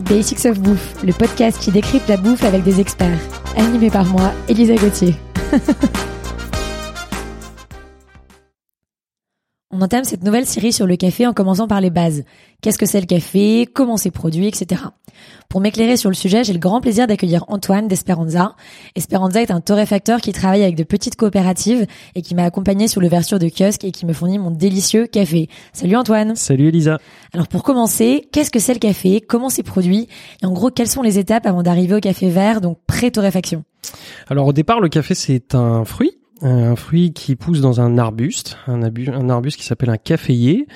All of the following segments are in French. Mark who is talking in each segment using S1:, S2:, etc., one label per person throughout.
S1: Basics of Bouffe, le podcast qui décrypte la bouffe avec des experts. Animé par moi, Elisa Gauthier. On entame cette nouvelle série sur le café en commençant par les bases. Qu'est-ce que c'est le café? Comment c'est produit? Etc. Pour m'éclairer sur le sujet, j'ai le grand plaisir d'accueillir Antoine d'Esperanza. Esperanza est un torréfacteur qui travaille avec de petites coopératives et qui m'a accompagné sur l'ouverture de kiosque et qui me fournit mon délicieux café. Salut Antoine.
S2: Salut Elisa.
S1: Alors pour commencer, qu'est-ce que c'est le café? Comment c'est produit? Et en gros, quelles sont les étapes avant d'arriver au café vert, donc pré-torréfaction.
S2: Alors au départ, le café c'est un fruit un fruit qui pousse dans un arbuste, un, arbuste qui s'appelle un caféier.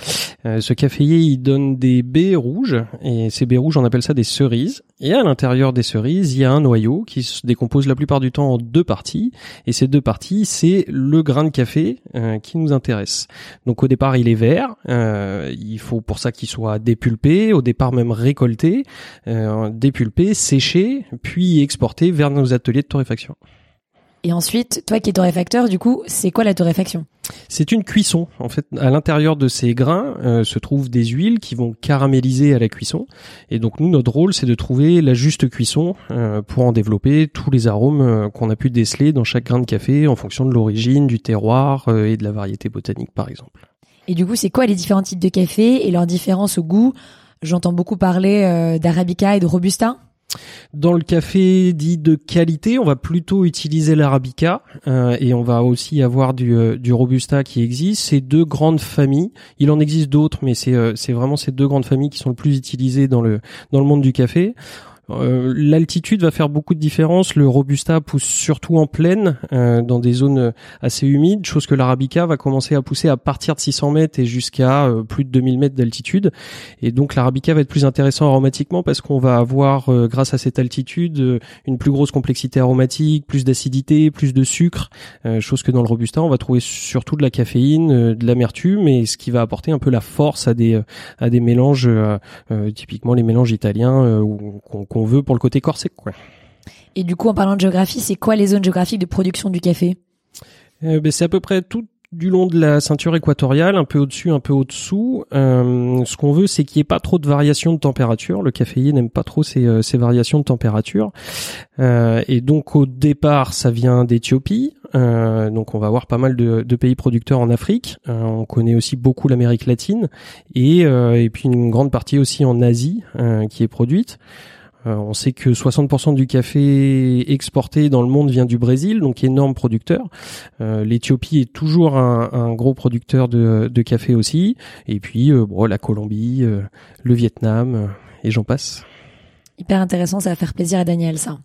S2: Euh, ce caféier, il donne des baies rouges, et ces baies rouges, on appelle ça des cerises. Et à l'intérieur des cerises, il y a un noyau qui se décompose la plupart du temps en deux parties. Et ces deux parties, c'est le grain de café euh, qui nous intéresse. Donc au départ, il est vert. Euh, il faut pour ça qu'il soit dépulpé, au départ même récolté, dépulpé, séché, puis exporté vers nos ateliers de torréfaction.
S1: Et ensuite, toi qui es torréfacteur, du coup, c'est quoi la torréfaction?
S2: C'est une cuisson. En fait, à l'intérieur de ces grains euh, se trouvent des huiles qui vont caraméliser à la cuisson. Et donc nous, notre rôle, c'est de trouver la juste cuisson euh, pour en développer tous les arômes euh, qu'on a pu déceler dans chaque grain de café en fonction de l'origine, du terroir et de la variété botanique, par exemple.
S1: Et du coup, c'est quoi les différents types de café et leurs différences au goût? J'entends beaucoup parler d'arabica et de robusta.
S2: Dans le café dit de qualité, on va plutôt utiliser l'arabica euh, et on va aussi avoir du, euh, robusta qui existe. Ces deux grandes familles, il en existe d'autres, mais c'est euh, c'est vraiment ces deux grandes familles qui sont le plus utilisées dans le dans le monde du café. Euh, l'altitude va faire beaucoup de différence. Le robusta pousse surtout en plaine, euh, dans des zones assez humides, chose que l'arabica va commencer à pousser à partir de 600 mètres et jusqu'à euh, plus de 2000 mètres d'altitude. Et donc l'arabica va être plus intéressant aromatiquement parce qu'on va avoir, grâce à cette altitude, une plus grosse complexité aromatique, plus d'acidité, plus de sucre, chose que dans le robusta on va trouver surtout de la caféine, de l'amertume, et ce qui va apporter un peu la force à des à des mélanges, typiquement les mélanges italiens qu'on qu'on veut pour le côté quoi.
S1: Et du coup, en parlant de géographie, c'est quoi les zones géographiques de production du café?
S2: Euh, ben, C'est à peu près tout du long de la ceinture équatoriale, un peu au-dessus, un peu au-dessous. Euh, ce qu'on veut, c'est qu'il n'y ait pas trop de variations de température. Le caféier n'aime pas trop ces, euh, ces, variations de température. et donc au départ, ça vient d'Éthiopie. donc on va avoir pas mal de, de pays producteurs en Afrique. on connaît aussi beaucoup l'Amérique latine et, et puis une grande partie aussi en Asie qui est produite. Euh, on sait que 60% du café exporté dans le monde vient du Brésil, donc énorme producteur. Euh, L'Éthiopie est toujours un, gros producteur de, café aussi. Et puis euh, bon, la Colombie, le Vietnam, et j'en passe.
S1: Hyper intéressant, ça va faire plaisir à Daniel ça.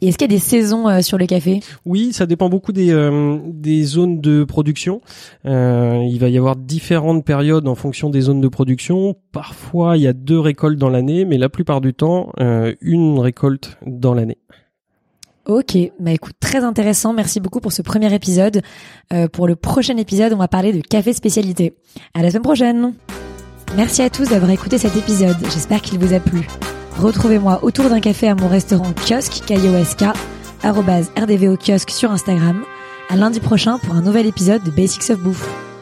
S1: Et est-ce qu'il y a des saisons euh, sur le café
S2: Oui, ça dépend beaucoup des, euh, des zones de production. Euh, il va y avoir différentes périodes en fonction des zones de production. Parfois, il y a deux récoltes dans l'année, mais la plupart du temps, une récolte dans l'année.
S1: Ok, bah écoute, très intéressant. Merci beaucoup pour ce premier épisode. pour le prochain épisode, on va parler de café spécialité. À la semaine prochaine. Merci à tous d'avoir écouté cet épisode. J'espère qu'il vous a plu. Retrouvez-moi autour d'un café à mon restaurant kiosque, K-I-O-S-K, rdvo kiosque sur Instagram. À lundi prochain pour un nouvel épisode de Basics of Bouffe.